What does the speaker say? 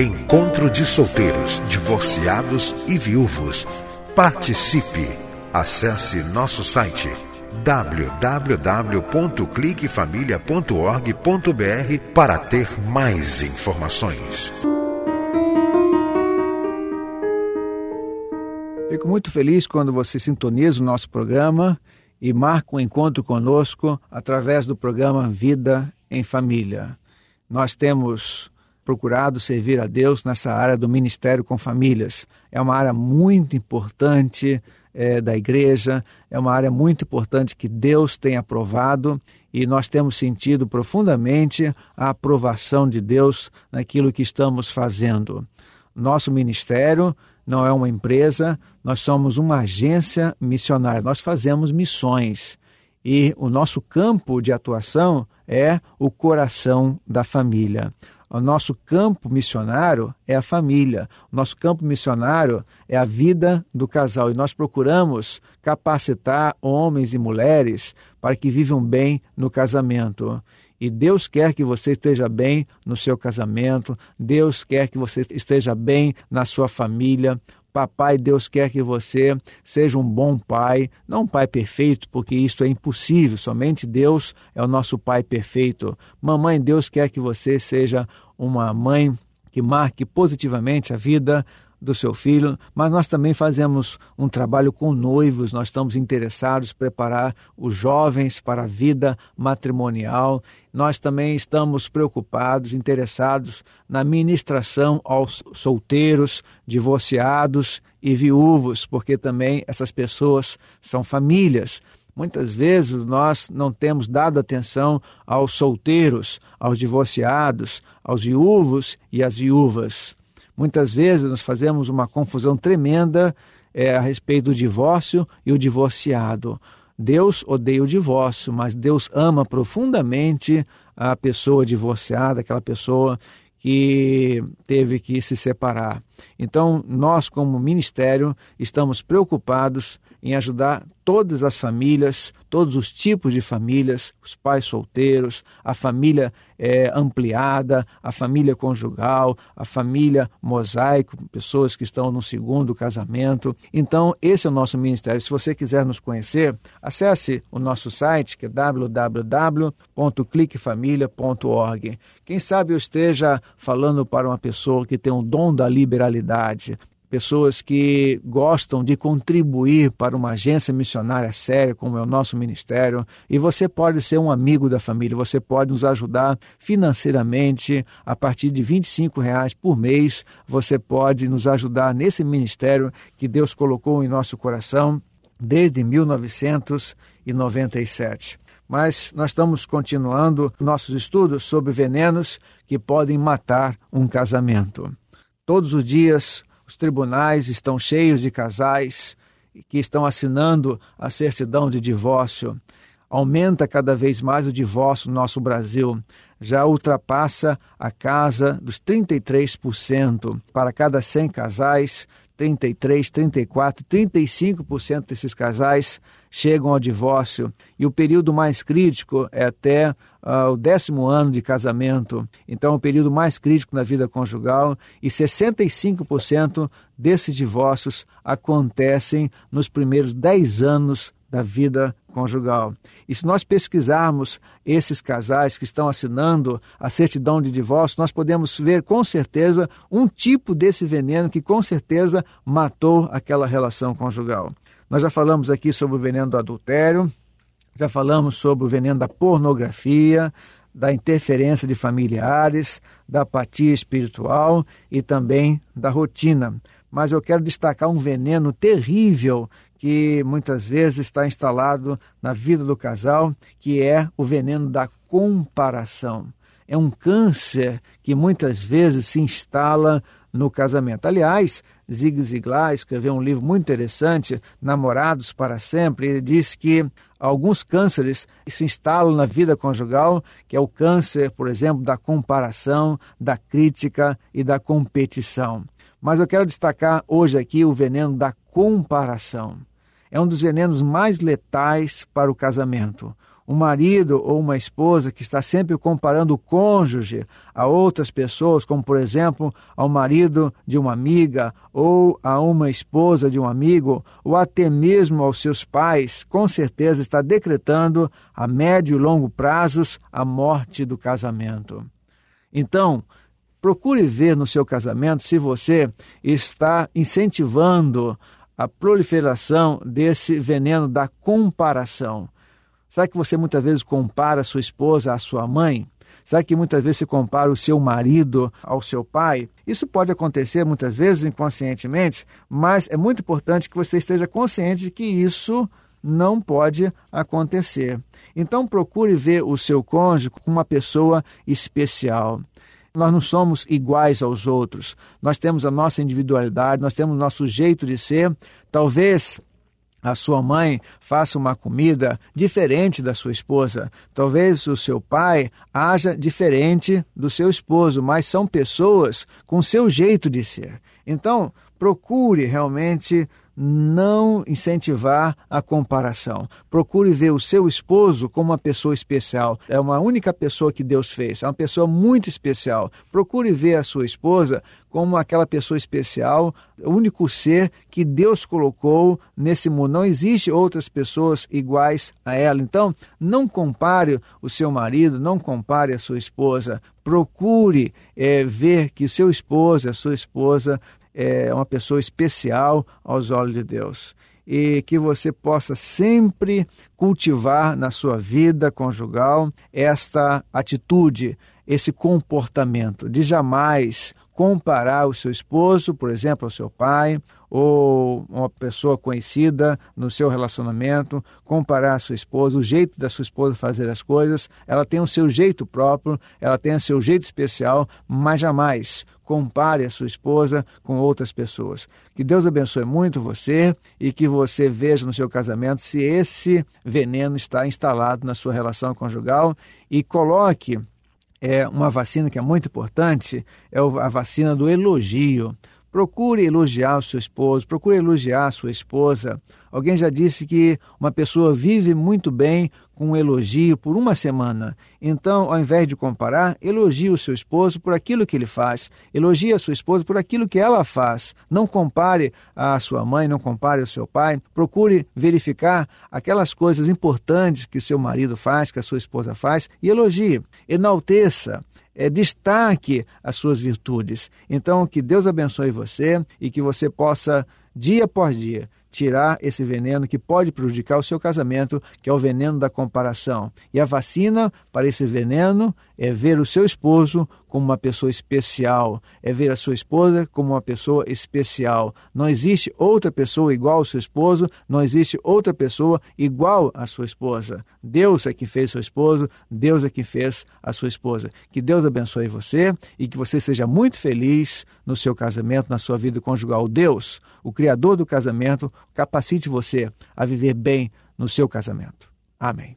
Encontro de solteiros, divorciados e viúvos. Participe! Acesse nosso site www.cliquefamilia.org.br para ter mais informações. Fico muito feliz quando você sintoniza o nosso programa e marca um encontro conosco através do programa Vida em Família. Nós temos procurado servir a Deus nessa área do ministério com famílias. É uma área muito importante é, da igreja, é uma área muito importante que Deus tem aprovado e nós temos sentido profundamente a aprovação de Deus naquilo que estamos fazendo. Nosso ministério não é uma empresa, nós somos uma agência missionária, nós fazemos missões. E o nosso campo de atuação é o coração da família. O nosso campo missionário é a família, o nosso campo missionário é a vida do casal e nós procuramos capacitar homens e mulheres para que vivam bem no casamento. E Deus quer que você esteja bem no seu casamento, Deus quer que você esteja bem na sua família. Papai, Deus quer que você seja um bom pai, não um pai perfeito, porque isso é impossível, somente Deus é o nosso pai perfeito. Mamãe, Deus quer que você seja uma mãe que marque positivamente a vida do seu filho, mas nós também fazemos um trabalho com noivos, nós estamos interessados em preparar os jovens para a vida matrimonial. Nós também estamos preocupados, interessados na ministração aos solteiros, divorciados e viúvos, porque também essas pessoas são famílias. Muitas vezes nós não temos dado atenção aos solteiros, aos divorciados, aos viúvos e às viúvas. Muitas vezes nós fazemos uma confusão tremenda é, a respeito do divórcio e o divorciado. Deus odeia o divórcio, mas Deus ama profundamente a pessoa divorciada, aquela pessoa que teve que se separar. Então, nós, como ministério, estamos preocupados em ajudar todas as famílias, todos os tipos de famílias, os pais solteiros, a família é, ampliada, a família conjugal, a família mosaico, pessoas que estão no segundo casamento. Então, esse é o nosso ministério. Se você quiser nos conhecer, acesse o nosso site, que é www.cliquefamilia.org. Quem sabe eu esteja falando para uma pessoa que tem o dom da liberalidade, pessoas que gostam de contribuir para uma agência missionária séria, como é o nosso ministério, e você pode ser um amigo da família, você pode nos ajudar financeiramente, a partir de R$ reais por mês, você pode nos ajudar nesse ministério que Deus colocou em nosso coração desde 1997. Mas nós estamos continuando nossos estudos sobre venenos que podem matar um casamento. Todos os dias os tribunais estão cheios de casais que estão assinando a certidão de divórcio. Aumenta cada vez mais o divórcio no nosso Brasil. Já ultrapassa a casa dos 33%. Para cada 100 casais, 33, 34, 35% desses casais chegam ao divórcio e o período mais crítico é até uh, o décimo ano de casamento. Então, é o período mais crítico na vida conjugal e 65% desses divórcios acontecem nos primeiros 10 anos da vida conjugal. E se nós pesquisarmos esses casais que estão assinando a certidão de divórcio, nós podemos ver com certeza um tipo desse veneno que com certeza matou aquela relação conjugal. Nós já falamos aqui sobre o veneno do adultério, já falamos sobre o veneno da pornografia, da interferência de familiares, da apatia espiritual e também da rotina. Mas eu quero destacar um veneno terrível que muitas vezes está instalado na vida do casal, que é o veneno da comparação. É um câncer que muitas vezes se instala no casamento. Aliás, Zig Ziglar escreveu um livro muito interessante, Namorados para Sempre. Ele diz que alguns cânceres se instalam na vida conjugal, que é o câncer, por exemplo, da comparação, da crítica e da competição. Mas eu quero destacar hoje aqui o veneno da comparação. É um dos venenos mais letais para o casamento. Um marido ou uma esposa que está sempre comparando o cônjuge a outras pessoas, como por exemplo ao marido de uma amiga ou a uma esposa de um amigo, ou até mesmo aos seus pais, com certeza está decretando a médio e longo prazos a morte do casamento. Então, Procure ver no seu casamento se você está incentivando a proliferação desse veneno da comparação. Sabe que você muitas vezes compara sua esposa à sua mãe? Sabe que muitas vezes você compara o seu marido ao seu pai? Isso pode acontecer muitas vezes inconscientemente, mas é muito importante que você esteja consciente de que isso não pode acontecer. Então procure ver o seu cônjuge como uma pessoa especial. Nós não somos iguais aos outros. Nós temos a nossa individualidade, nós temos o nosso jeito de ser. Talvez a sua mãe faça uma comida diferente da sua esposa. Talvez o seu pai haja diferente do seu esposo, mas são pessoas com seu jeito de ser. Então, procure realmente não incentivar a comparação. Procure ver o seu esposo como uma pessoa especial. É uma única pessoa que Deus fez, é uma pessoa muito especial. Procure ver a sua esposa como aquela pessoa especial, o único ser que Deus colocou nesse mundo. Não existe outras pessoas iguais a ela. Então, não compare o seu marido, não compare a sua esposa. Procure é, ver que seu esposo, a sua esposa, é uma pessoa especial aos olhos de Deus. E que você possa sempre cultivar na sua vida conjugal esta atitude, esse comportamento de jamais comparar o seu esposo, por exemplo, ao seu pai, ou uma pessoa conhecida no seu relacionamento, comparar a sua esposa, o jeito da sua esposa fazer as coisas, ela tem o seu jeito próprio, ela tem o seu jeito especial, mas jamais compare a sua esposa com outras pessoas. Que Deus abençoe muito você e que você veja no seu casamento se esse veneno está instalado na sua relação conjugal e coloque é uma vacina que é muito importante, é a vacina do elogio. Procure elogiar o seu esposo, procure elogiar a sua esposa. Alguém já disse que uma pessoa vive muito bem com um elogio por uma semana. Então, ao invés de comparar, elogie o seu esposo por aquilo que ele faz. Elogie a sua esposa por aquilo que ela faz. Não compare a sua mãe, não compare o seu pai. Procure verificar aquelas coisas importantes que o seu marido faz, que a sua esposa faz, e elogie. Enalteça é, destaque as suas virtudes. Então, que Deus abençoe você e que você possa, dia após dia, tirar esse veneno que pode prejudicar o seu casamento, que é o veneno da comparação. E a vacina para esse veneno é ver o seu esposo como uma pessoa especial, é ver a sua esposa como uma pessoa especial. Não existe outra pessoa igual ao seu esposo, não existe outra pessoa igual à sua esposa. Deus é que fez seu esposo, Deus é que fez a sua esposa. Que Deus abençoe você e que você seja muito feliz no seu casamento, na sua vida conjugal. Deus, o Criador do casamento, capacite você a viver bem no seu casamento. Amém.